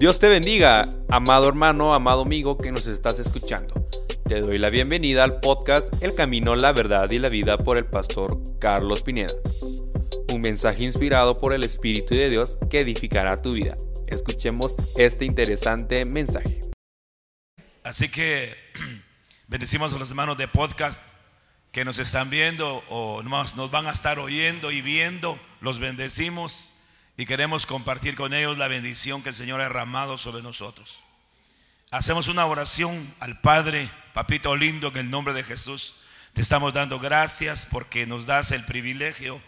Dios te bendiga, amado hermano, amado amigo que nos estás escuchando. Te doy la bienvenida al podcast El Camino, la Verdad y la Vida por el pastor Carlos Pineda. Un mensaje inspirado por el Espíritu de Dios que edificará tu vida. Escuchemos este interesante mensaje. Así que bendecimos a los hermanos de podcast que nos están viendo o nos, van a estar oyendo y viendo. Los bendecimos y queremos compartir con ellos la bendición que el Señor ha derramado sobre nosotros. Hacemos una oración al Padre, papito lindo, en el nombre de Jesús. Te estamos dando gracias porque nos das el privilegio,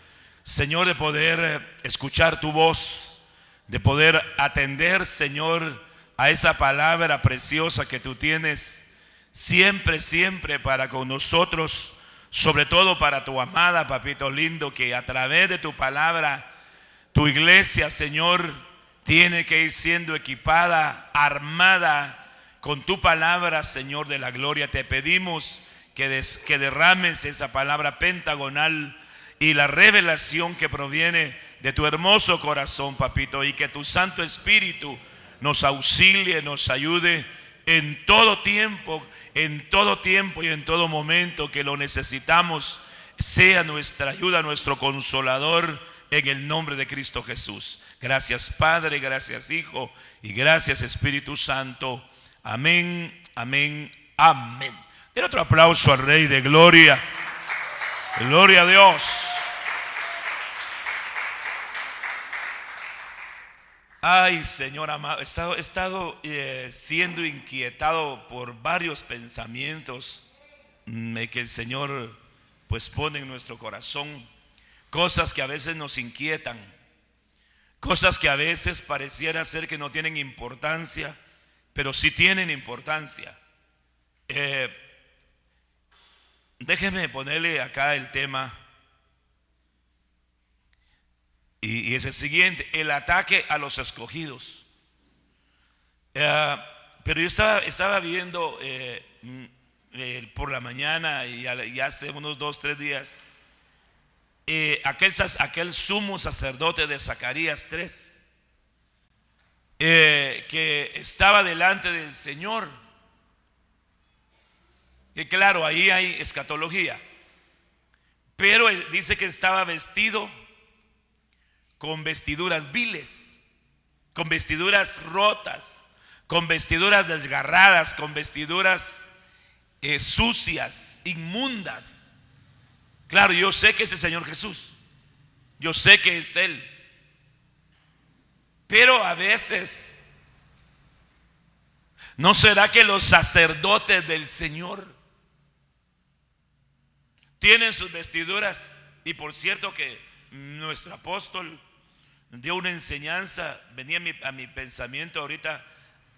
Señor, de poder eh, escuchar tu voz, de poder atender, Señor, a esa palabra preciosa que tú tienes siempre, siempre para con nosotros, sobre todo para tu amada, papito lindo, que a través de tu palabra tu iglesia, Señor, tiene que ir siendo equipada, armada con tu palabra, Señor de la gloria. Te pedimos que, que derrames esa palabra pentagonal y la revelación que proviene de tu hermoso corazón, papito, y que tu Santo Espíritu nos auxilie, nos ayude en todo tiempo, en todo tiempo y en todo momento que lo necesitamos, sea nuestra ayuda, nuestro consolador en el nombre de Cristo Jesús. Gracias Padre, gracias Hijo y gracias Espíritu Santo. Amén, amén, amén. Den otro aplauso al Rey de Gloria. Gloria a Dios. Ay, Señor amado, he estado, estado eh, siendo inquietado por varios pensamientos mm, que el Señor pues pone en nuestro corazón cosas que a veces nos inquietan, cosas que a veces pareciera ser que no tienen importancia, pero sí tienen importancia. Eh, déjeme ponerle acá el tema. Y, es el siguiente, el ataque a los escogidos. Eh, pero yo estaba, viendo eh, mm, por la mañana y hace unos dos, tres días eh, aquel, aquel, sumo sacerdote de Zacarías 3, eh, que estaba delante del Señor. Y claro, ahí hay escatología. Pero dice que estaba vestido con vestiduras viles, con vestiduras rotas, con vestiduras desgarradas, con vestiduras eh, sucias, inmundas. Claro, yo sé que es el Señor Jesús. Yo sé que es Él. Pero a veces, ¿no será que los sacerdotes del Señor tienen sus vestiduras? Y por cierto que nuestro apóstol dio una enseñanza, venía a mi, pensamiento ahorita,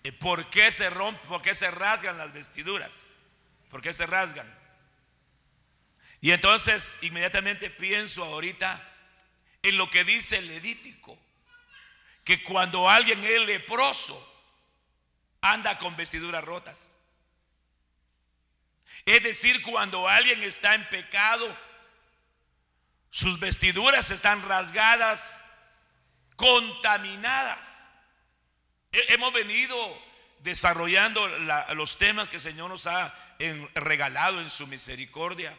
eh, ¿por qué se rompen, por qué se rasgan las vestiduras? ¿Por qué se rasgan? Y entonces inmediatamente pienso ahorita en lo que dice el Levítico, que cuando alguien es leproso, anda con vestiduras rotas. Es decir, cuando alguien está en pecado, sus vestiduras están rasgadas, contaminadas. Hemos venido desarrollando los temas que el Señor nos ha regalado en su misericordia.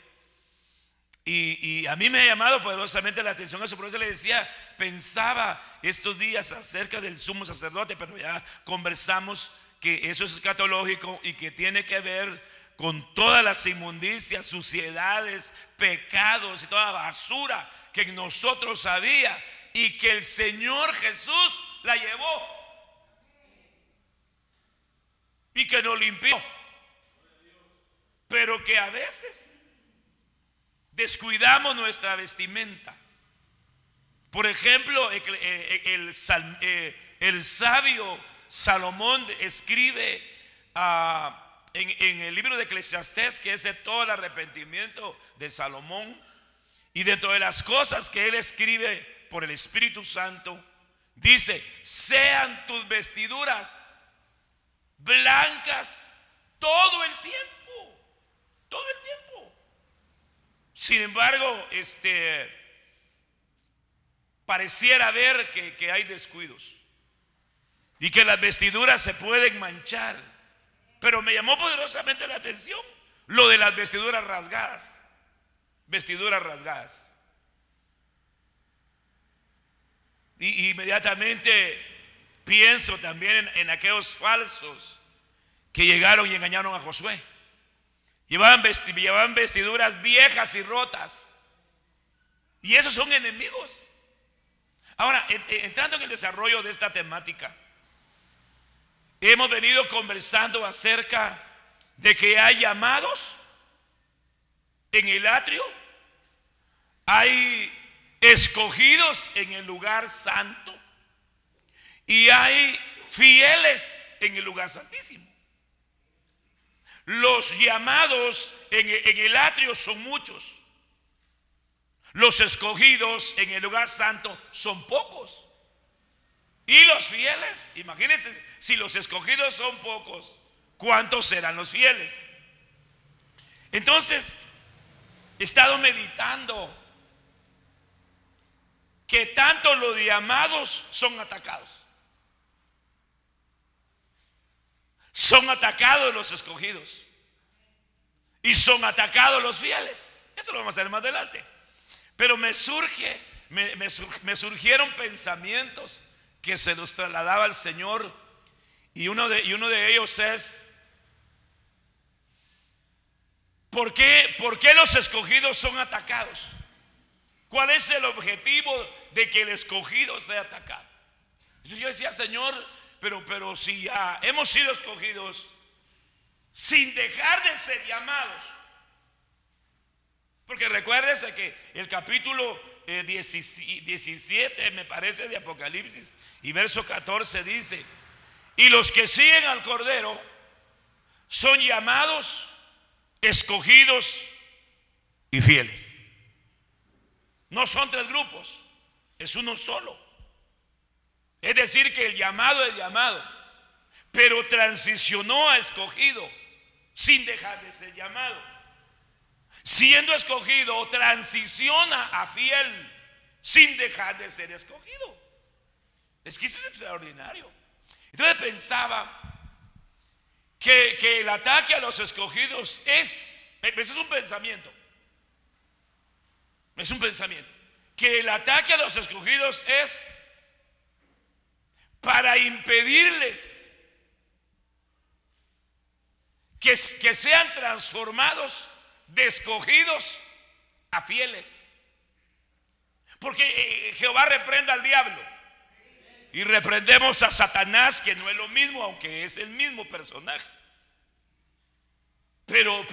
Y, a mí me ha llamado poderosamente la atención eso, por eso le decía, pensaba estos días acerca del sumo sacerdote, pero ya conversamos que eso es escatológico y que tiene que ver con todas las inmundicias, suciedades, pecados y toda basura que en nosotros había y que el Señor Jesús la llevó y que nos limpió. Pero que a veces descuidamos nuestra vestimenta. Por ejemplo, el, eh, sabio Salomón escribe ah, en, el libro de Eclesiastés, que es todo el arrepentimiento de Salomón, y dentro de las cosas que él escribe por el Espíritu Santo, dice, sean tus vestiduras blancas todo el tiempo, todo el tiempo. Sin embargo, este, pareciera ver que, hay descuidos. y que las vestiduras se pueden manchar. Pero me llamó poderosamente la atención lo de las vestiduras rasgadas. Vestiduras rasgadas. Y inmediatamente pienso también en, aquellos falsos que llegaron y engañaron a Josué. Llevaban, llevaban vestiduras viejas y rotas. Y esos son enemigos. Ahora, entrando en el desarrollo de esta temática, hemos venido conversando acerca de que hay llamados en el atrio, hay escogidos en el lugar santo y hay fieles en el lugar santísimo. Los llamados en, el atrio son muchos. Los escogidos en el lugar santo son pocos. Y los fieles, imagínense, si los escogidos son pocos, ¿cuántos serán los fieles? Entonces, he estado meditando que tanto los llamados son atacados. Son atacados los escogidos. Y son atacados los fieles. Eso lo vamos a ver más adelante. Pero me surge, me, surgieron pensamientos que se los trasladaba al Señor. Y uno de, uno de ellos es, ¿por qué, ¿por qué los escogidos son atacados? ¿Cuál es el objetivo de que el escogido sea atacado? Yo decía, Señor, pero, pero si ya hemos sido escogidos sin dejar de ser llamados. Porque recuérdese que el capítulo 17, eh, me parece, de Apocalipsis, y verso 14 dice, y los que siguen al Cordero son llamados, escogidos y fieles. No son tres grupos, es uno solo. Es decir, que el llamado es llamado, pero transicionó a escogido sin dejar de ser llamado. Siendo escogido, transiciona a fiel sin dejar de ser escogido. Es que eso es extraordinario. Entonces pensaba que, que el ataque a los escogidos es, ese es un pensamiento, es un pensamiento, que el ataque a los escogidos es para impedirles que, sean transformados de escogidos a fieles. Porque eh, Jehová reprenda al diablo. Y reprendemos a Satanás, que no es lo mismo, aunque es el mismo personaje. Pero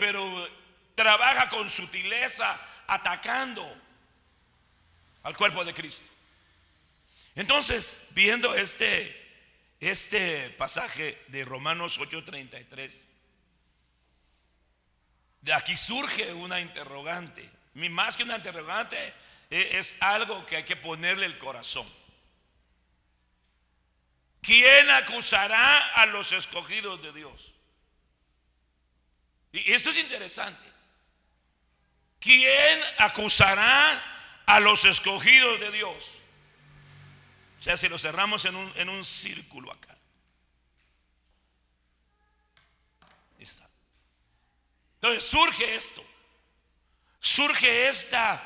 trabaja con sutileza, atacando al cuerpo de Cristo. Entonces, viendo este, este pasaje de Romanos 8:33, de aquí surge una interrogante. Más que una interrogante, e, es algo que hay que ponerle el corazón. ¿Quién acusará a los escogidos de Dios? Y esto es interesante. ¿Quién acusará a los escogidos de Dios? O sea, si lo cerramos en un, en un círculo acá. Está. Entonces surge esto. Surge esta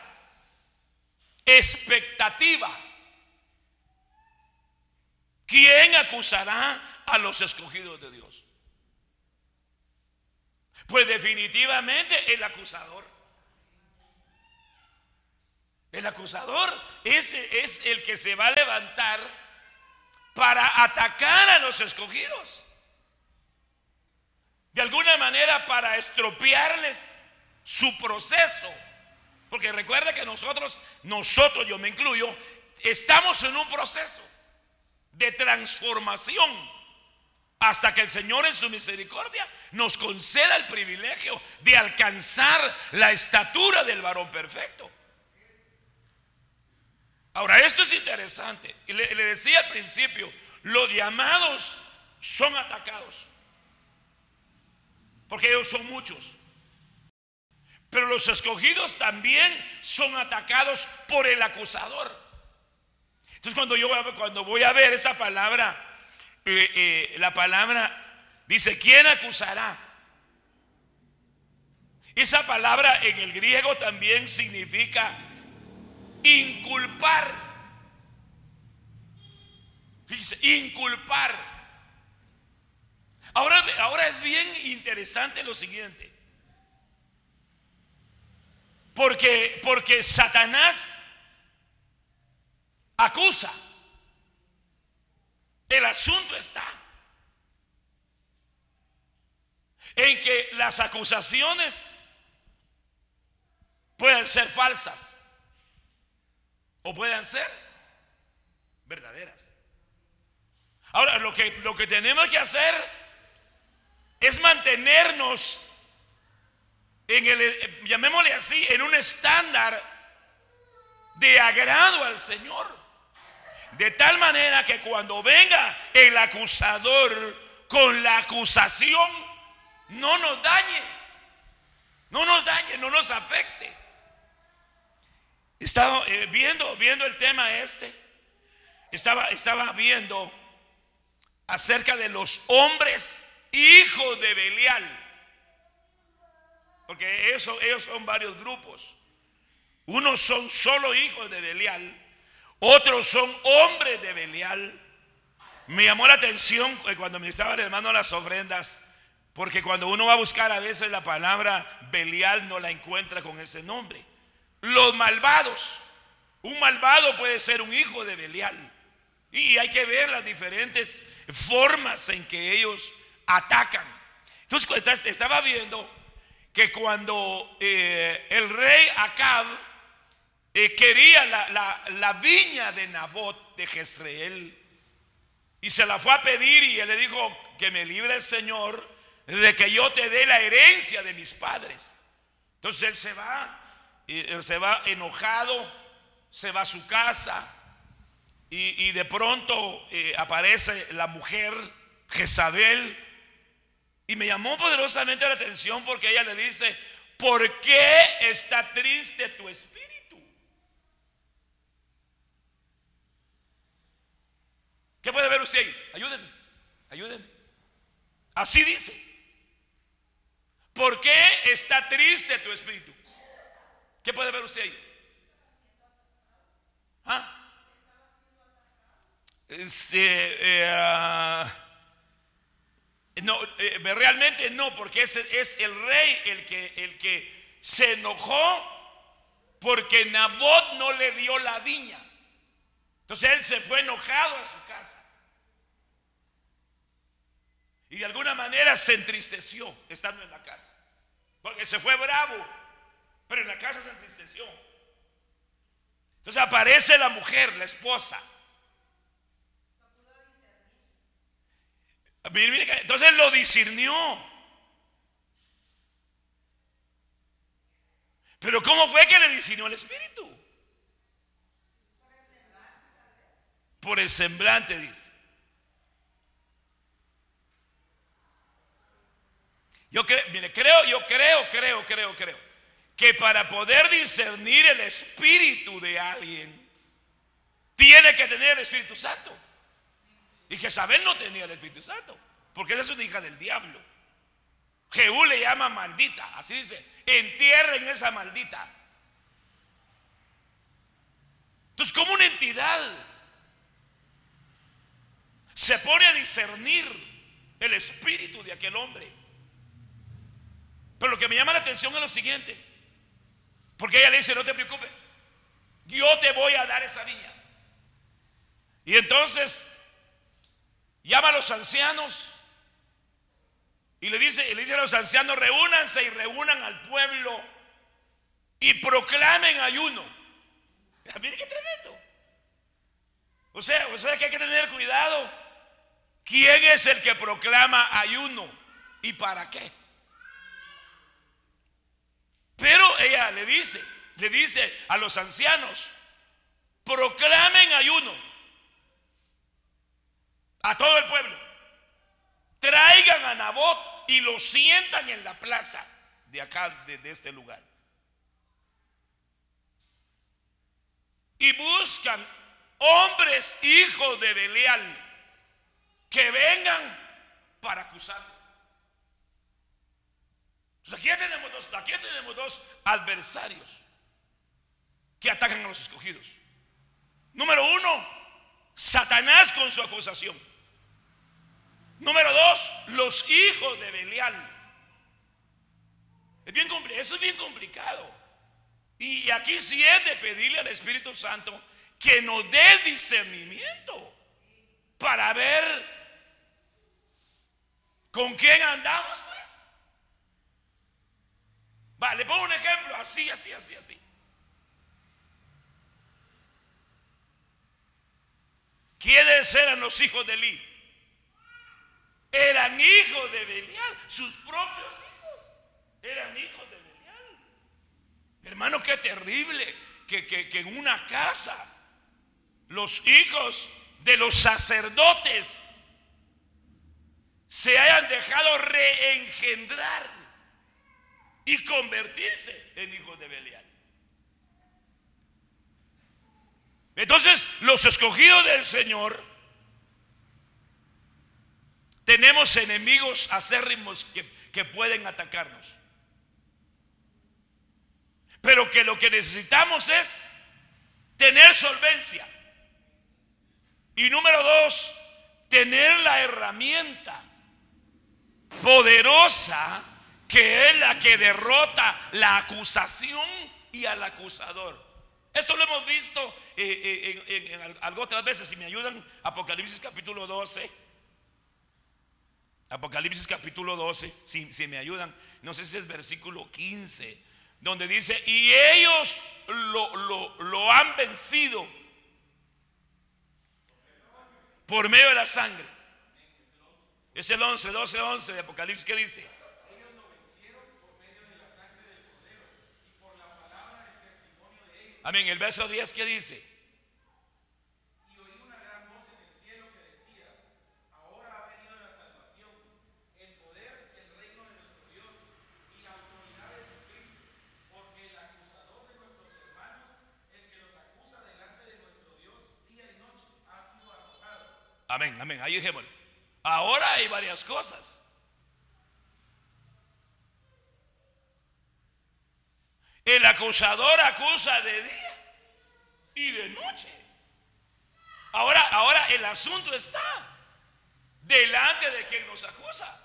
expectativa. ¿Quién acusará a los escogidos de Dios? Pues definitivamente el acusador. El acusador es, el que se va a levantar para atacar a los escogidos. De alguna manera para estropearles su proceso. Porque recuerda que nosotros, nosotros, yo me incluyo, estamos en un proceso de transformación hasta que el Señor en su misericordia nos conceda el privilegio de alcanzar la estatura del varón perfecto. Ahora, esto es interesante. Y le, decía al principio, los llamados son atacados. Porque ellos son muchos. Pero los escogidos también son atacados por el acusador. Entonces cuando yo cuando voy a ver esa palabra eh, eh, la palabra dice, ¿quién acusará? Esa palabra en el griego también significa inculpar. Dice, inculpar. Ahora, ahora es bien interesante lo siguiente. Porque, porque Satanás acusa. El asunto está en que las acusaciones pueden ser falsas o pueden ser verdaderas. Ahora, lo que, lo que tenemos que hacer es mantenernos en el, llamémosle así, en un estándar de agrado al Señor. De tal manera que cuando venga el acusador con la acusación, no nos dañe, no nos dañe, no nos afecte. Estaba eh, viendo, viendo el tema este, estaba, estaba viendo acerca de los hombres hijos de Belial. Porque eso, ellos son varios grupos. Unos son solo hijos de Belial, otros son hombres de Belial. Me llamó la atención eh, cuando me estaban hermano las ofrendas, porque cuando uno va a buscar a veces la palabra Belial no la encuentra con ese nombre. Los malvados. Un malvado puede ser un hijo de Belial. Y hay que ver las diferentes formas en que ellos atacan. Entonces estaba viendo que cuando eh, el rey Acab eh, quería la, la, viña de Nabot de Jezreel y se la fue a pedir y él le dijo que me libre el Señor de que yo te dé la herencia de mis padres. Entonces él se va se va enojado, se va a su casa y, de pronto eh, aparece la mujer Jezabel y me llamó poderosamente la atención porque ella le dice, ¿por qué está triste tu espíritu? ¿Qué puede ver usted ahí? Ayúdenme, ayúdenme. Así dice. ¿Por qué está triste tu espíritu? ¿Qué puede ver usted ahí? ¿Ah? Eh, ah, no, eh, realmente no, porque es, es el rey el que, el que se enojó porque Nabot no le dio la viña. Entonces él se fue enojado a su casa. Y de alguna manera se entristeció estando en la casa. Porque se fue bravo. Pero en la casa se entristeció. Entonces aparece la mujer, la esposa. Entonces lo discernió. Pero ¿cómo fue que le discernió el Espíritu? Por el semblante, dice. Yo creo, mire, creo, yo creo, creo, creo, creo que para poder discernir el espíritu de alguien, tiene que tener el Espíritu Santo. Y Jezabel no tenía el Espíritu Santo, porque esa es una hija del diablo. Jehú le llama maldita, así dice, entierren esa maldita. Entonces, como una entidad se pone a discernir el espíritu de aquel hombre. Pero lo que me llama la atención es lo siguiente. Porque ella le dice, no te preocupes, yo te voy a dar esa viña. Y entonces llama a los ancianos y le dice, le dice a los ancianos, reúnanse y reúnan al pueblo y proclamen ayuno. Mire qué tremendo. O sea, o sea que hay que tener cuidado. ¿Quién es el que proclama ayuno y para qué? Pero ella le dice, le dice a los ancianos, proclamen ayuno a todo el pueblo. Traigan a Nabot y lo sientan en la plaza de acá, de, este lugar. Y buscan hombres hijos de Belial que vengan para acusarlo. Aquí tenemos dos, aquí tenemos dos adversarios que atacan a los escogidos. Número uno, Satanás con su acusación. Número dos, los hijos de Belial. Es bien, eso es bien complicado. Y aquí sí es de pedirle al Espíritu Santo que nos dé el discernimiento para ver con quién andamos, Vale, pongo un ejemplo así, así, así, así. ¿Quiénes eran los hijos de Eli? Eran hijos de Belial, sus propios hijos. Eran hijos de Belial. Hermano, qué terrible que, que en una casa los hijos de los sacerdotes se hayan dejado reengendrar y convertirse en hijos de Belial. Entonces, los escogidos del Señor, tenemos enemigos acérrimos que, que pueden atacarnos. Pero que lo que necesitamos es tener solvencia. Y número dos, tener la herramienta poderosa que es la que derrota la acusación y al acusador. Esto lo hemos visto eh, eh, en, algo otras veces. Si me ayudan, Apocalipsis capítulo 12. Apocalipsis capítulo 12, si, si, me ayudan, no sé si es versículo 15, donde dice, y ellos lo, lo han vencido por medio de la sangre. Es el 11, 12, 11 de Apocalipsis que dice. Amén. El verso 10 que dice. Y oí una gran voz en el cielo que decía, ahora ha venido la salvación, el poder, el reino de nuestro Dios y la autoridad de Jesucristo, porque el acusador de nuestros hermanos, el que los acusa delante de nuestro Dios día y noche, ha sido arrojado. Amén, amén. Ahí. Ahora hay varias cosas. El acusador acusa de día y de noche. Ahora, ahora el asunto está delante de quien nos acusa.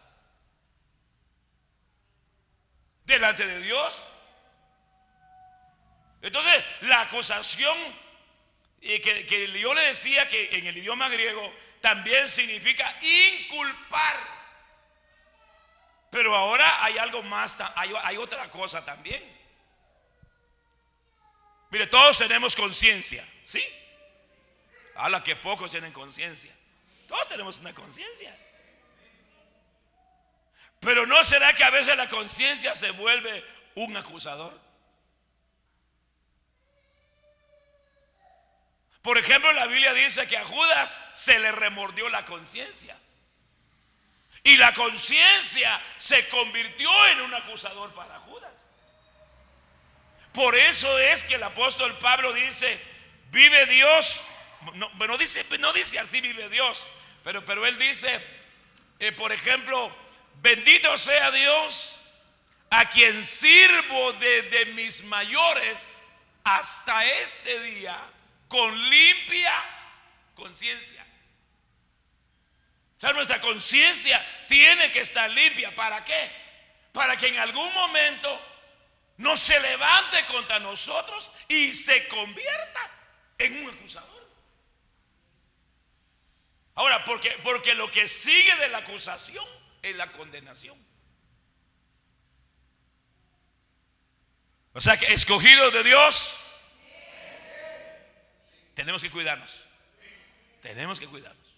Delante de Dios. Entonces, la acusación eh, que, que yo le decía que en el idioma griego también significa inculpar. Pero ahora hay algo más, hay, hay otra cosa también. Mire, todos tenemos conciencia, ¿sí? Habla que pocos tienen conciencia. Todos tenemos una conciencia. Pero ¿no será que a veces la conciencia se vuelve un acusador? Por ejemplo, la Biblia dice que a Judas se le remordió la conciencia. Y la conciencia se convirtió en un acusador para Judas. Por eso es que el apóstol Pablo dice, vive Dios. No, no dice, no dice así vive Dios, pero, pero él dice, eh, por ejemplo, bendito sea Dios a quien sirvo desde mis mayores hasta este día con limpia conciencia. O sea, nuestra conciencia tiene que estar limpia. ¿Para qué? Para que en algún momento no se levante contra nosotros y se convierta en un acusador. Ahora, porque, porque lo que sigue de la acusación es la condenación. O sea que escogidos de Dios, tenemos que cuidarnos. Tenemos que cuidarnos.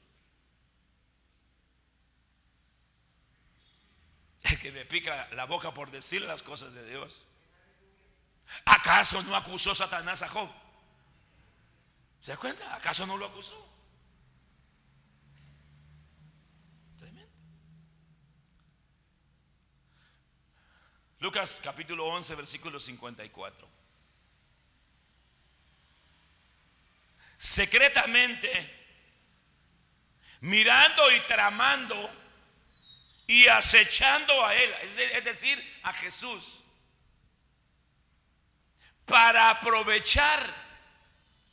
Es que me pica la boca por decir las cosas de Dios. ¿Acaso no acusó Satanás a Job? ¿Se da cuenta? ¿Acaso no lo acusó? Tremendo. Lucas capítulo 11, versículo 54. Secretamente mirando y tramando y acechando a él, es decir, a Jesús, para aprovechar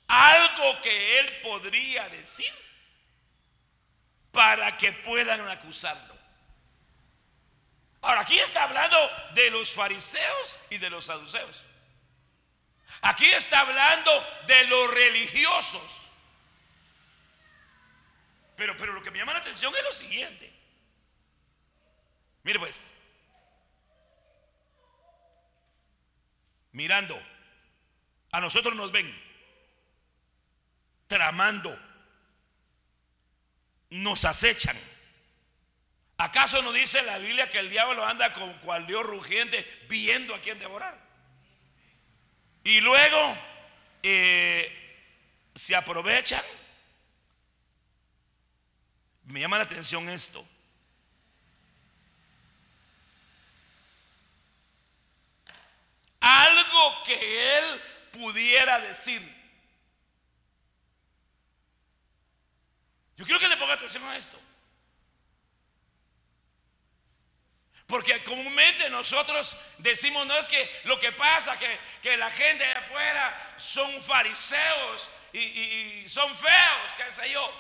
algo que él podría decir para que puedan acusarlo. Ahora, aquí está hablando de los fariseos y de los saduceos. Aquí está hablando de los religiosos. Pero, pero lo que me llama la atención es lo siguiente. Mire pues. Mirando. A nosotros nos ven. Tramando. Nos acechan. ¿Acaso no dice la Biblia que el diablo anda con cual Dios rugiente viendo a quien devorar? Y luego eh, se aprovechan. Me llama la atención esto. Algo que él pudiera decir. Yo quiero que le ponga atención a esto. Porque comúnmente nosotros decimos, no es que lo que pasa, que, que la gente de afuera son fariseos y, son feos, qué sé yo,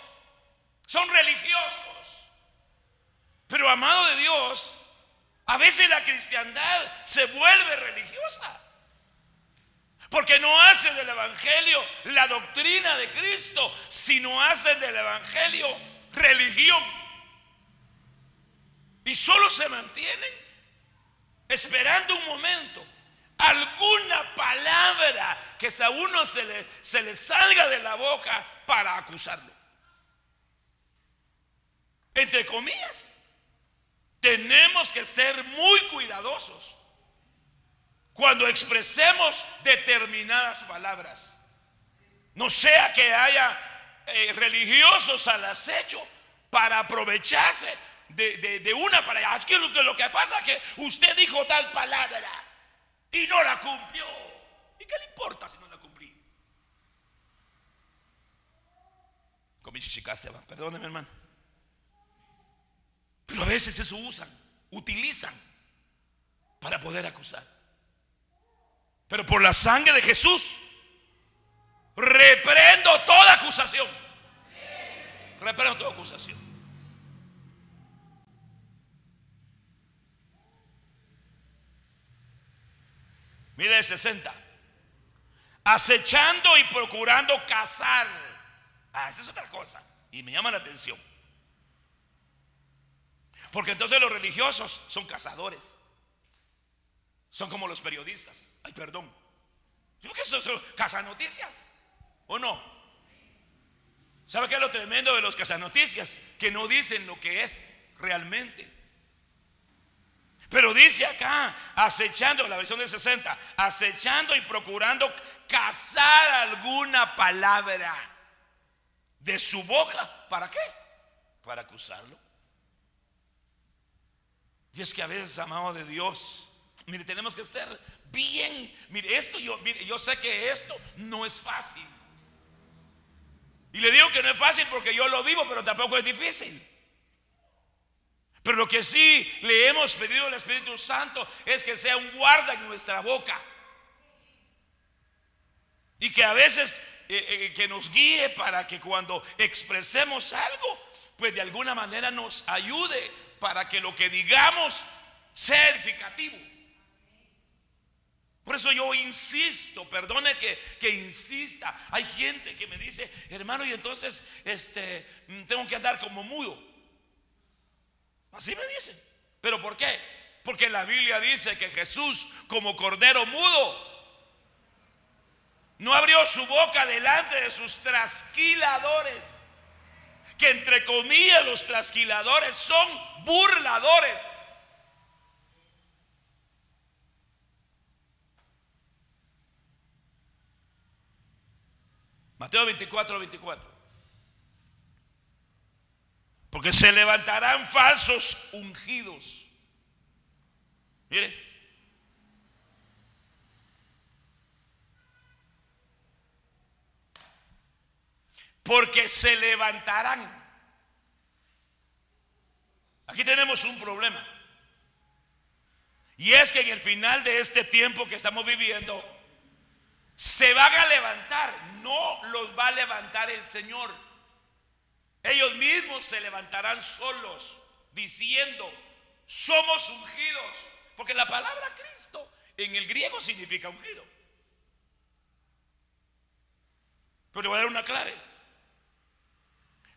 son religiosos. Pero amado de Dios, a veces la cristiandad se vuelve religiosa. Porque no hace del Evangelio la doctrina de Cristo, sino hace del Evangelio religión. Y solo se mantienen esperando un momento, alguna palabra que a uno se le, se le salga de la boca para acusarlo. Entre comillas, tenemos que ser muy cuidadosos cuando expresemos determinadas palabras. No sea que haya eh, religiosos al acecho para aprovecharse de, una para allá. Es que lo, que pasa es que usted dijo tal palabra y no la cumplió. ¿Y qué le importa si no la cumplí? Chichicaste, perdóneme hermano. Pero a veces eso usan, utilizan para poder acusar. Pero por la sangre de Jesús, reprendo toda acusación. Reprendo toda acusación. Mire 60. Acechando y procurando cazar. Ah, esa es otra cosa. Y me llama la atención. Porque entonces los religiosos son cazadores. Son como los periodistas. Ay, perdón. Yo que son, son cazanoticias. ¿O no? ¿Sabe qué es lo tremendo de los cazanoticias? Que no dicen lo que es realmente. Pero dice acá, acechando, la versión de 60, acechando y procurando cazar alguna palabra de su boca. ¿Para qué? Para acusarlo. Y es que a veces, amado de Dios, mire, tenemos que ser bien. Mire, esto yo, mire, yo sé que esto no es fácil. Y le digo que no es fácil porque yo lo vivo, pero tampoco es difícil. Pero lo que sí le hemos pedido al Espíritu Santo es que sea un guarda en nuestra boca. Y que a veces eh, eh, que nos guíe para que cuando expresemos algo, pues de alguna manera nos ayude para que lo que digamos sea edificativo. Por eso yo insisto, perdone que, que, insista. Hay gente que me dice, hermano, y entonces este, tengo que andar como mudo. Así me dicen. ¿Pero por qué? Porque la Biblia dice que Jesús, como cordero mudo, no abrió su boca delante de sus trasquiladores. Que entre comillas los trasquiladores son burladores. Mateo 24, 24. Porque se levantarán falsos ungidos. Mire. Porque se levantarán. Aquí tenemos un problema. Y es que en el final de este tiempo que estamos viviendo, se van a levantar. No los va a levantar el Señor. Ellos mismos se levantarán solos diciendo, somos ungidos. Porque la palabra Cristo en el griego significa ungido. Pero le voy a dar una clave.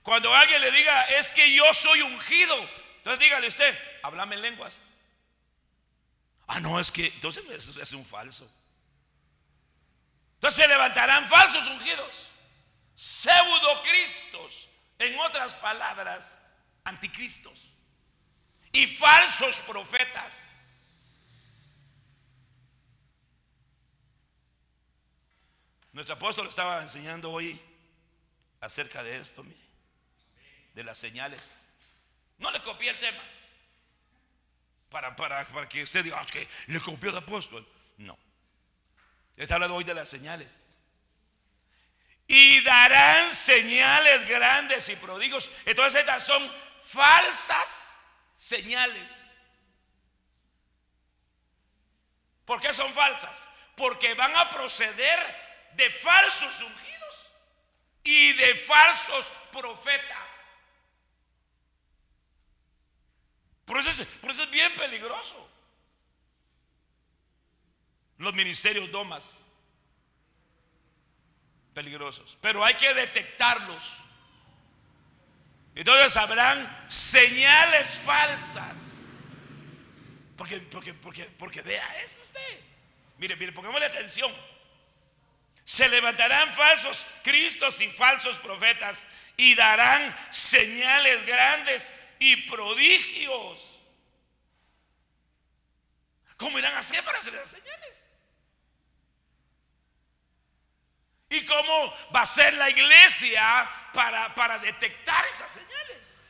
Cuando alguien le diga, es que yo soy ungido, entonces dígale usted, háblame en lenguas. Ah, no, es que entonces eso es un falso. Entonces se levantarán falsos ungidos, pseudo cristos, en otras palabras, anticristos, y falsos profetas. Nuestro apóstol estaba enseñando hoy acerca de esto, mire, de las señales. No le copié el tema para, para, para que usted diga, ah, que le copió el apóstol. No. Está hablando hoy de las señales. Y darán señales grandes y prodigios. Entonces estas son falsas señales. ¿Por qué son falsas? Porque van a proceder de falsos ungidos y de falsos profetas. Por eso, es, por eso es bien peligroso. Los ministerios domas. Peligrosos. Pero hay que detectarlos. Entonces habrán señales falsas. Porque, porque, porque, porque vea eso usted. Mire, mire, pongámosle atención. Se levantarán falsos cristos y falsos profetas y darán señales grandes y prodigios. ¿Cómo irán a hacer para hacer las señales? ¿Y cómo va a ser la iglesia para, para detectar esas señales?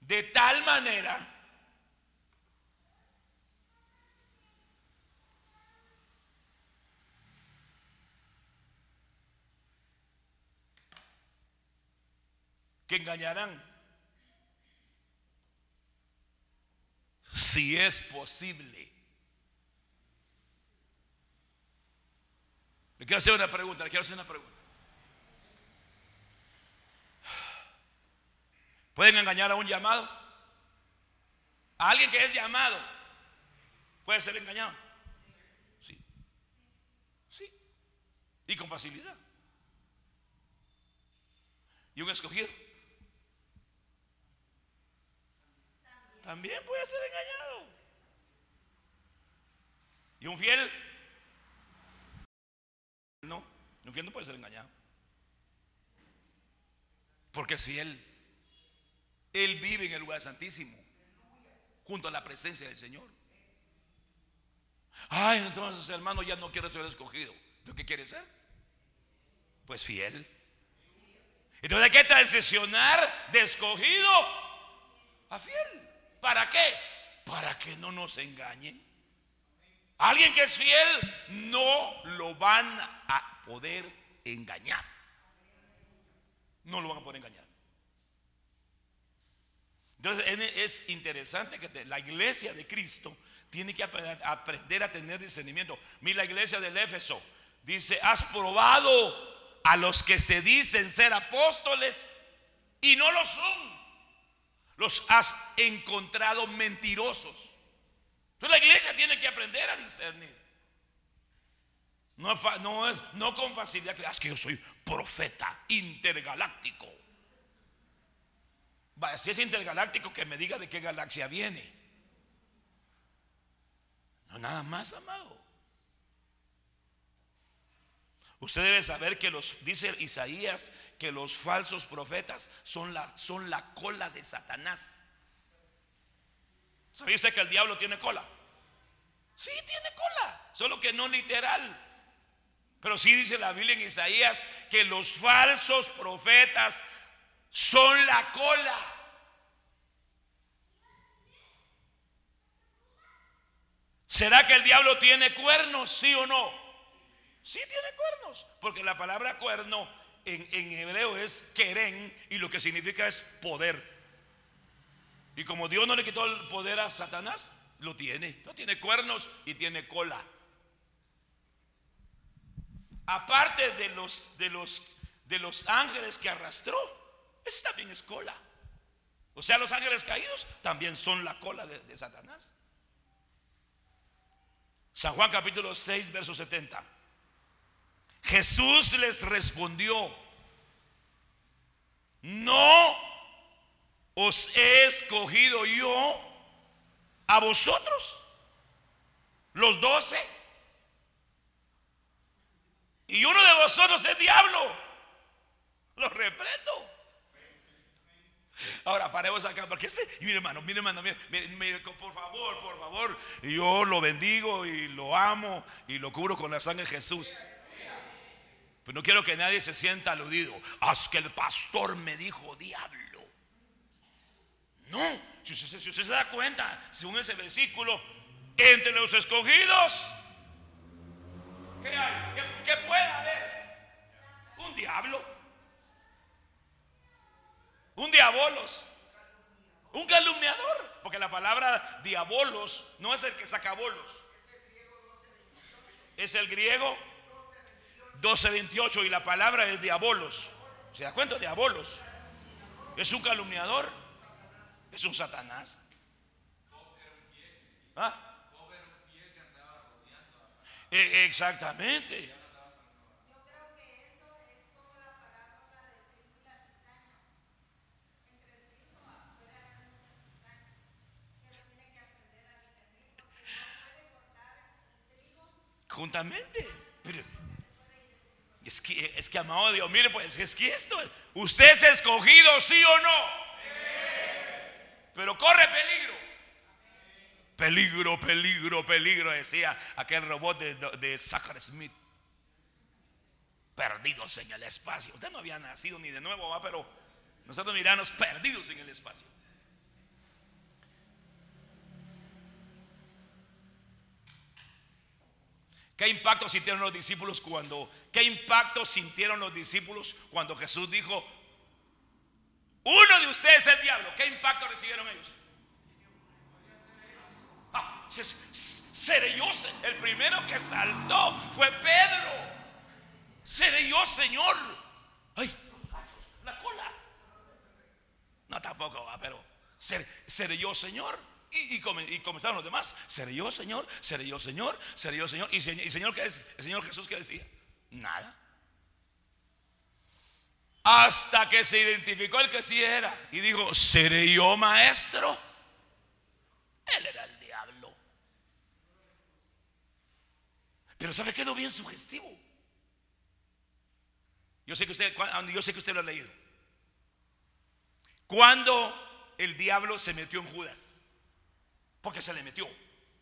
De tal manera que engañarán. Si es posible. Le quiero hacer una pregunta, le quiero hacer una pregunta. ¿Pueden engañar a un llamado? A alguien que es llamado. ¿Puede ser engañado? Sí. Sí. Y con facilidad. ¿Y un escogido? También puede ser engañado. ¿Y un fiel? No, un fiel no puede ser engañado. Porque es fiel. Él vive en el lugar santísimo, junto a la presencia del Señor. Ay, entonces hermano ya no quiere ser escogido. ¿Pero qué quiere ser? Pues fiel. Entonces hay que transicionar de escogido a fiel. ¿Para qué? Para que no nos engañen. Alguien que es fiel no lo van a poder engañar. No lo van a poder engañar. Entonces es interesante que la iglesia de Cristo tiene que aprender a tener discernimiento. Mira la iglesia del Éfeso. Dice, has probado a los que se dicen ser apóstoles y no lo son los has encontrado mentirosos. Entonces la iglesia tiene que aprender a discernir. No, no, no con facilidad que, ah, es que yo soy profeta intergaláctico. si es intergaláctico, que me diga de qué galaxia viene. No, nada más, amado. Usted debe saber que los, dice Isaías, que los falsos profetas son la, son la cola de Satanás. ¿Sabía usted que el diablo tiene cola? Sí, tiene cola, solo que no literal. Pero sí dice la Biblia en Isaías que los falsos profetas son la cola. ¿Será que el diablo tiene cuernos, sí o no? Sí tiene cuernos, porque la palabra cuerno en, hebreo es queren y lo que significa es poder. Y como Dios no le quitó el poder a Satanás, lo tiene. No tiene cuernos y tiene cola. Aparte de los, de los, de los ángeles que arrastró, ese también es cola. O sea, los ángeles caídos también son la cola de, de Satanás. San Juan capítulo 6, verso 70. Jesús les respondió, no os he escogido yo a vosotros, los doce. Y uno de vosotros es diablo. Lo reprendo. Ahora paremos acá, porque este, mire hermano, mire hermano, mire, mire, por favor, por favor, yo lo bendigo y lo amo y lo cubro con la sangre de Jesús. Pero no quiero que nadie se sienta aludido. Haz que el pastor me dijo diablo. No, si usted, se da cuenta, según ese versículo, entre los escogidos, ¿qué hay? ¿Qué, puede haber? Un diablo, un diabolos, un calumniador, porque la palabra diabolos no es el que saca bolos, es el griego 1228 y la palabra es diabolos. ¿Se da cuenta? Diabolos. Es un calumniador es un Satanás. ¿Ah? E, exactamente. Juntamente. Pero es que, es que amado Dios, mire, pues es que esto, usted es escogido, sí o no pero corre peligro. Peligro, peligro, peligro, decía aquel robot de, de Smith. Perdidos en el espacio. Usted no había nacido ni de nuevo, ¿va? pero nosotros miramos perdidos en el espacio. ¿Qué impacto sintieron los discípulos cuando, qué impacto sintieron los discípulos cuando Jesús dijo, uno de ustedes es el diablo. ¿Qué impacto recibieron ellos? Ah, seré yo, el primero que saltó fue Pedro. Seré yo, Señor. Ay, la cola. No, tampoco va, pero seré, yo, Señor. Y, comenzaron los demás. Seré yo, Señor. Seré yo, Señor. Seré yo, Señor. Y, y Señor, ¿qué es? El Señor Jesús, ¿qué decía? Nada. Hasta que se identificó el que sí era y dijo, ¿seré yo maestro? Él era el diablo. Pero ¿sabe qué es lo bien sugestivo? Yo sé que usted, yo sé que usted lo ha leído. Cuando el diablo se metió en Judas, porque se le metió.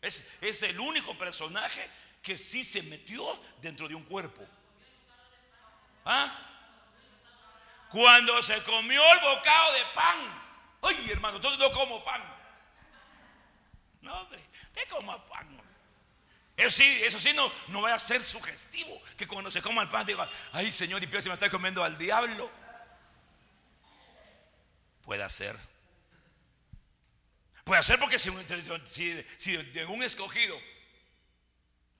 Es, el único personaje que sí se metió dentro de un cuerpo. ¿Ah? Cuando se comió el bocado de pan. Ay, hermano, entonces no como pan. No, hombre, te coma pan. Eso sí, eso sí no, no va a ser sugestivo. Que cuando se coma el pan diga, ay Señor, y peor si me está comiendo al diablo. Puede ser. Puede ser porque si, si, de un escogido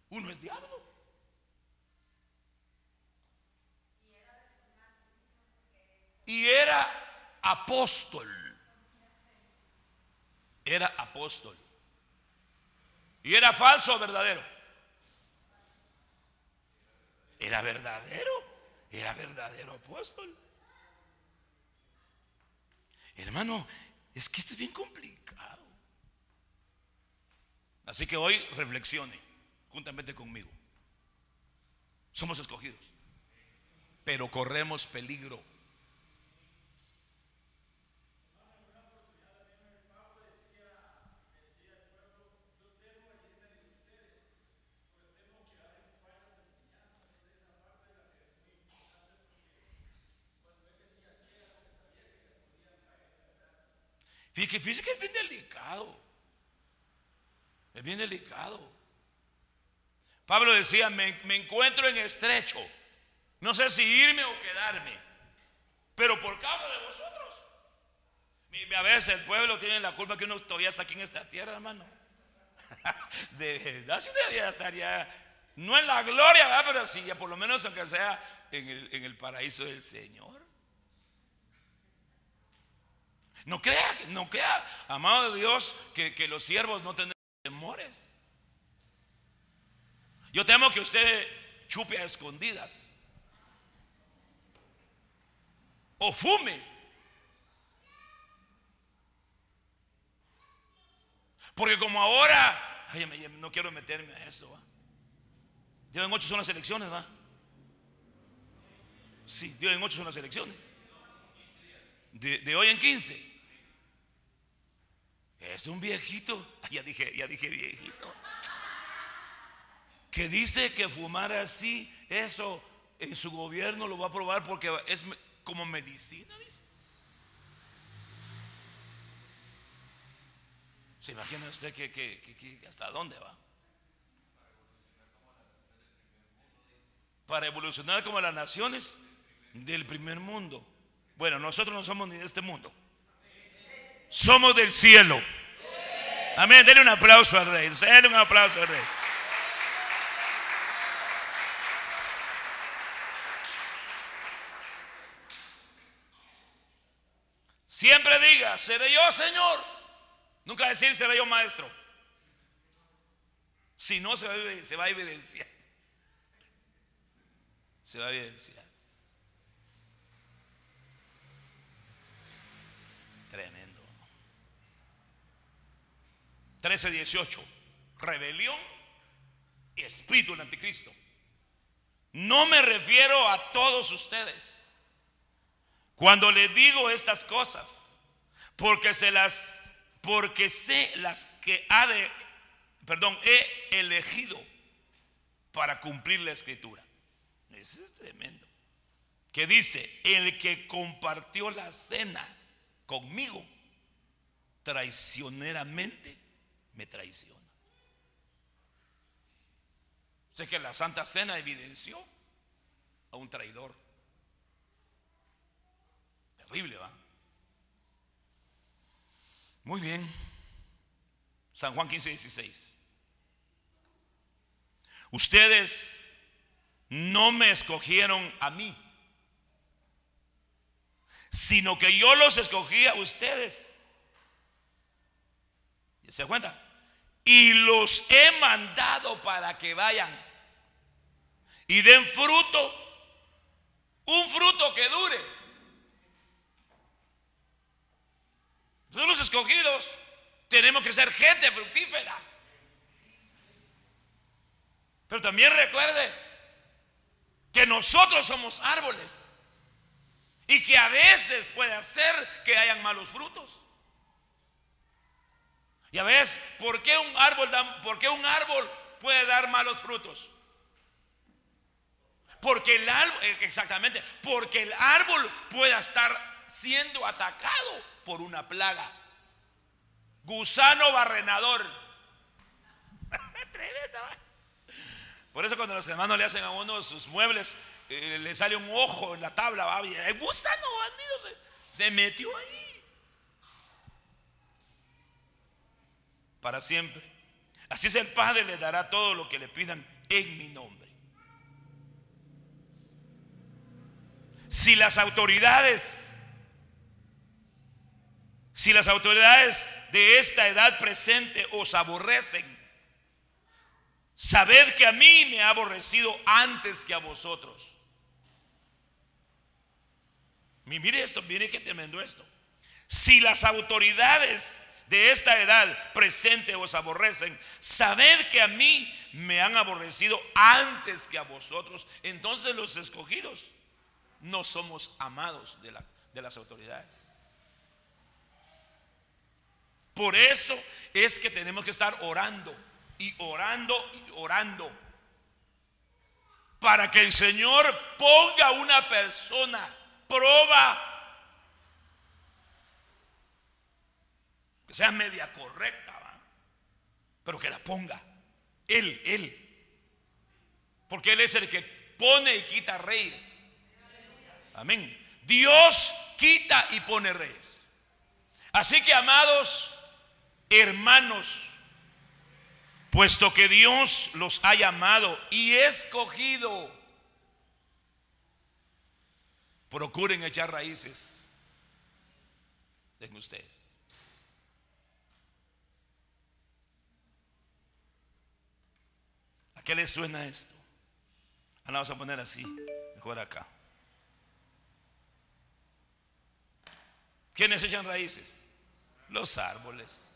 uno es diablo. y era apóstol. Era apóstol. ¿Y era falso o verdadero? Era verdadero. Era verdadero apóstol. Hermano, es que esto es bien complicado. Así que hoy reflexione juntamente conmigo. Somos escogidos, pero corremos peligro. Fíjese que es bien delicado. Es bien delicado. Pablo decía, me, encuentro en estrecho. No sé si irme o quedarme. Pero por causa de vosotros. A veces el pueblo tiene la culpa que uno todavía está aquí en esta tierra, hermano. De verdad, si estaría, estaría no en la gloria, pero sí, por lo menos aunque sea en el, en el paraíso del Señor. No crea, no crea, amado de Dios, que, que los siervos no tendrán Yo temo que usted chupe a escondidas. O fume. Porque como ahora, ay, no quiero meterme a eso. ¿va? Dios en ocho son las elecciones, ¿va? Sí, Dios en ocho son las elecciones. De, de hoy en 15. Es un viejito, ya dije, ya dije viejito, que dice que fumar así, eso en su gobierno lo va a aprobar porque es como medicina, dice. ¿Se imagina usted que, hasta dónde va? Para evolucionar como las naciones del primer mundo. Bueno, nosotros no somos ni de este mundo somos del cielo. Amén. Denle un aplauso al rey. Denle un aplauso al rey. Siempre diga, seré yo, Señor. Nunca decir, seré yo, maestro. Si no, se va, a, se va a evidenciar. Se va a evidenciar. Tremendo. 13, 18. Rebelión y espíritu del anticristo. No me refiero a todos ustedes. Cuando les digo estas cosas, porque se las, porque sé las que ha de, perdón, he elegido para cumplir la escritura. Eso es tremendo. Que dice, el que compartió la cena conmigo traicioneramente me traiciona. Sé que la Santa Cena evidenció a un traidor. Terrible, ¿va? Muy bien. San Juan 15, 16. Ustedes no me escogieron a mí, sino que yo los escogí a ustedes. ¿Se cuenta? y los he mandado para que vayan y den fruto, un fruto que dure. Nosotros los escogidos tenemos que ser gente fructífera. Pero también recuerde que nosotros somos árboles y que a veces puede hacer que hayan malos frutos. Ya ves, ¿por qué un árbol, da, por qué un árbol puede dar malos frutos? Porque el árbol, eh, exactamente, porque el árbol pueda estar siendo atacado por una plaga. Gusano barrenador. Por eso cuando los hermanos le hacen a uno sus muebles, eh, le sale un ojo en la tabla, va. El gusano bandido se metió ahí. para siempre. Así es el Padre le dará todo lo que le pidan en mi nombre. Si las autoridades, si las autoridades de esta edad presente os aborrecen, sabed que a mí me ha aborrecido antes que a vosotros. Mire esto, mire qué tremendo esto. Si las autoridades de esta edad presente os aborrecen, sabed que a mí me han aborrecido antes que a vosotros. Entonces los escogidos no somos amados de, la, de las autoridades. Por eso es que tenemos que estar orando y orando y orando para que el Señor ponga una persona, prueba sea media correcta, pero que la ponga. Él, Él. Porque Él es el que pone y quita reyes. Amén. Dios quita y pone reyes. Así que, amados hermanos, puesto que Dios los ha llamado y escogido, procuren echar raíces en ustedes. ¿A qué les suena esto? Ahora vamos a poner así, mejor acá. ¿Quiénes echan raíces? Los árboles.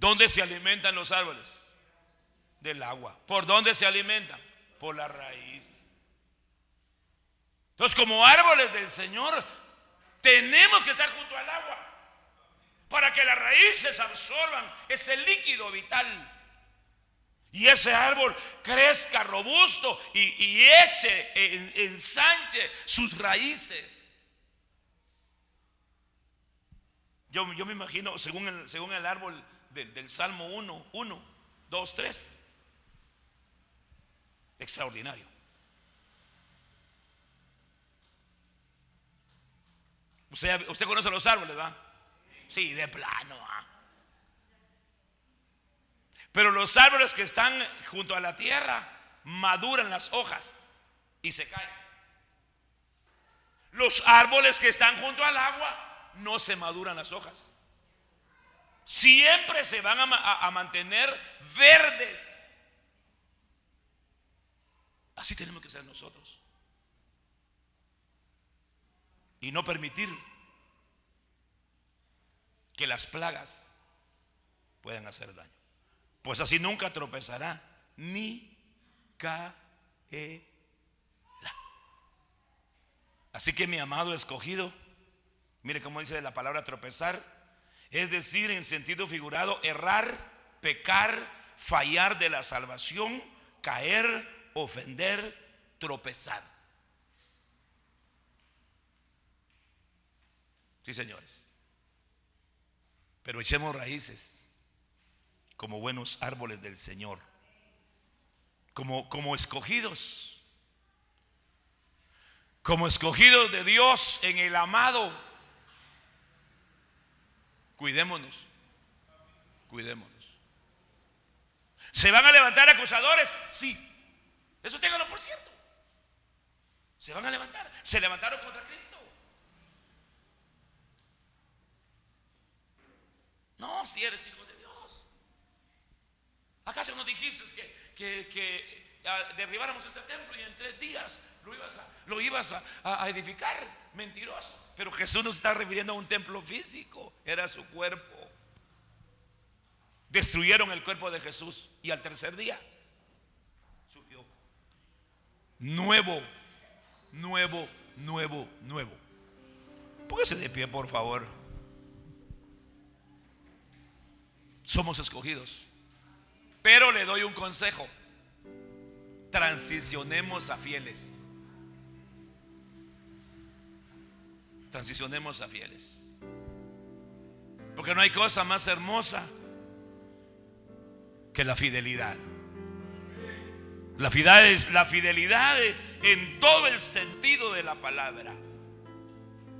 ¿Dónde se alimentan los árboles? Del agua. ¿Por dónde se alimentan? Por la raíz. Entonces, como árboles del Señor, tenemos que estar junto al agua para que las raíces absorban ese líquido vital. Y ese árbol crezca robusto y, eche, ensanche sus raíces. Yo, yo me imagino, según según el árbol del, Salmo 1, 1, 2, 3. Extraordinario. Usted, usted conoce los árboles, ¿va? Sí, de plano. Pero los árboles que están junto a la tierra maduran las hojas y se caen. Los árboles que están junto al agua no se maduran las hojas siempre se van a, mantener verdes. Así tenemos que ser nosotros. Y no permitir que las plagas puedan hacer daño. Pues así nunca tropezará ni caerá. Así que mi amado escogido, mire cómo dice la palabra tropezar, es decir, en sentido figurado, errar, pecar, fallar de la salvación, caer, ofender, tropezar. Sí, señores. Pero echemos raíces como buenos árboles del Señor, como, como escogidos, como escogidos de Dios en el amado Cuidémonos. Cuidémonos. ¿Se van a levantar acusadores? Sí. Eso ténganlo por cierto. Se van a levantar. Se levantaron contra Cristo. No, si eres hijo de Dios. ¿Acaso no dijiste que, que, ah, derribáramos este templo y en tres días lo ibas a, lo ibas a edificar? Mentiroso. Pero Jesús no está refiriendo a un templo físico, era su cuerpo. Destruyeron el cuerpo de Jesús y al tercer día surgió nuevo, nuevo, nuevo, nuevo. Póngase de pie, por favor. Somos escogidos. Pero le doy un consejo. Transicionemos a fieles. Transicionemos a fieles. Porque no hay cosa más hermosa que la fidelidad. La fidelidad es la fidelidad en todo el sentido de la palabra.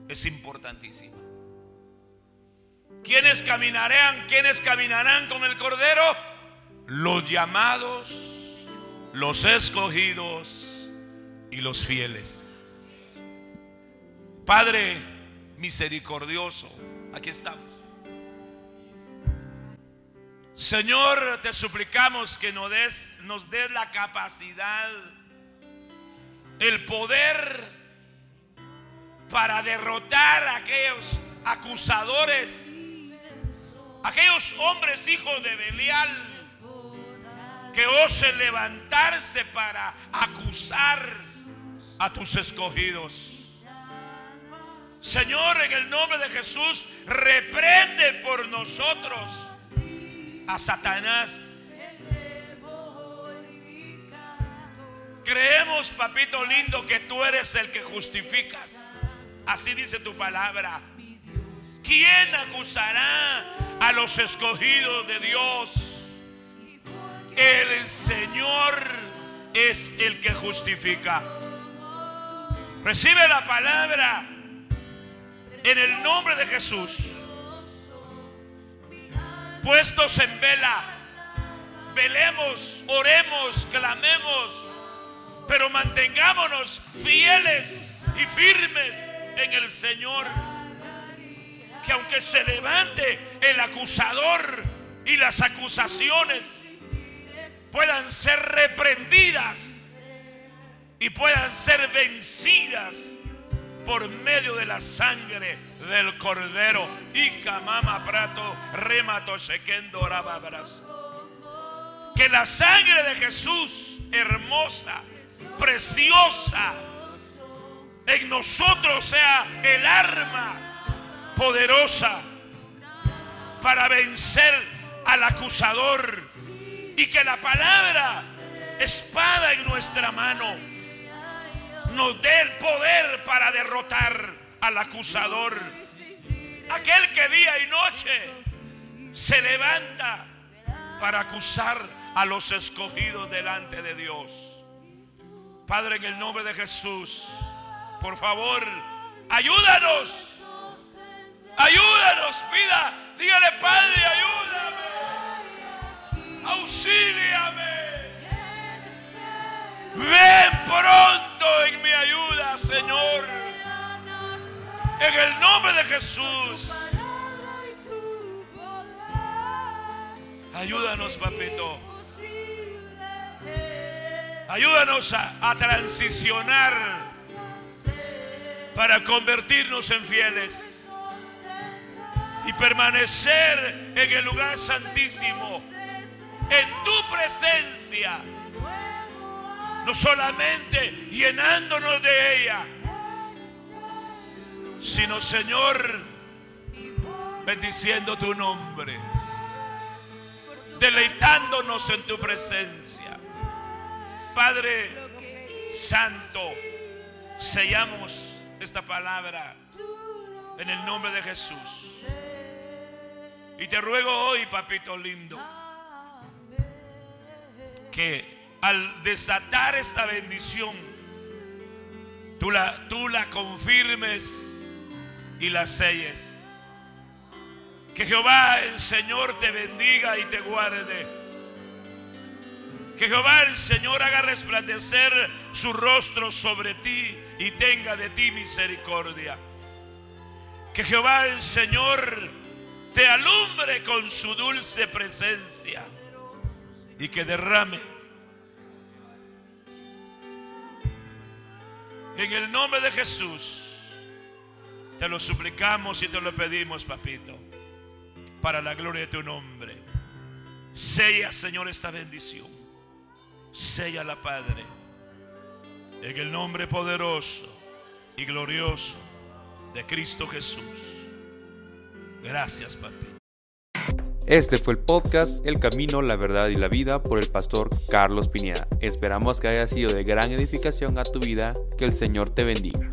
Es importantísima. ¿Quiénes caminarán? ¿Quiénes caminarán con el Cordero? Los llamados, los escogidos y los fieles. Padre misericordioso, aquí estamos. Señor, te suplicamos que nos des, la capacidad, el poder para derrotar a aquellos acusadores, aquellos hombres hijos de Belial que osen levantarse para acusar a tus escogidos. Señor, en el nombre de Jesús, reprende por nosotros a Satanás. Creemos, papito lindo, que tú eres el que justificas. Así dice tu palabra. ¿Quién acusará a los escogidos de Dios? El Señor es el que justifica. Recibe la palabra en el nombre de Jesús. Puestos en vela, velemos, oremos, clamemos, pero mantengámonos fieles y firmes en el Señor. Que aunque se levante el acusador y las acusaciones puedan ser reprendidas y puedan ser vencidas por medio de la sangre del cordero. Y camama prato remato sequendo Que la sangre de Jesús, hermosa, preciosa, en nosotros sea el arma poderosa para vencer al acusador y que la palabra, espada en nuestra mano, nos dé el poder para derrotar al acusador. Aquel que día y noche se levanta para acusar a los escogidos delante de Dios. Padre, en el nombre de Jesús, por favor, ayúdanos. Ayúdanos, pida, dígale, Padre, ayúdame. Auxíliame. Ven pronto en mi ayuda, Señor. En el nombre de Jesús. Ayúdanos, papito. Ayúdanos a, transicionar para convertirnos en fieles y permanecer en el lugar santísimo, en tu presencia no solamente llenándonos de ella, sino Señor, bendiciendo tu nombre, deleitándonos en tu presencia. Padre Santo, sellamos esta palabra en el nombre de Jesús. Y te ruego hoy, papito lindo, que al desatar esta bendición, tú la, tú la confirmes y la selles. Que Jehová el Señor te bendiga y te guarde. Que Jehová el Señor haga resplandecer su rostro sobre ti y tenga de ti misericordia. Que Jehová el Señor te alumbre con su dulce presencia y que derrame En el nombre de Jesús, te lo suplicamos y te lo pedimos, papito, para la gloria de tu nombre. Sella, Señor, esta bendición. Sella la Padre. En el nombre poderoso y glorioso de Cristo Jesús. Gracias, papito. Este fue el podcast El Camino, la Verdad y la Vida por el pastor Carlos Pineda. Esperamos que haya sido de gran edificación a tu vida. Que el Señor te bendiga.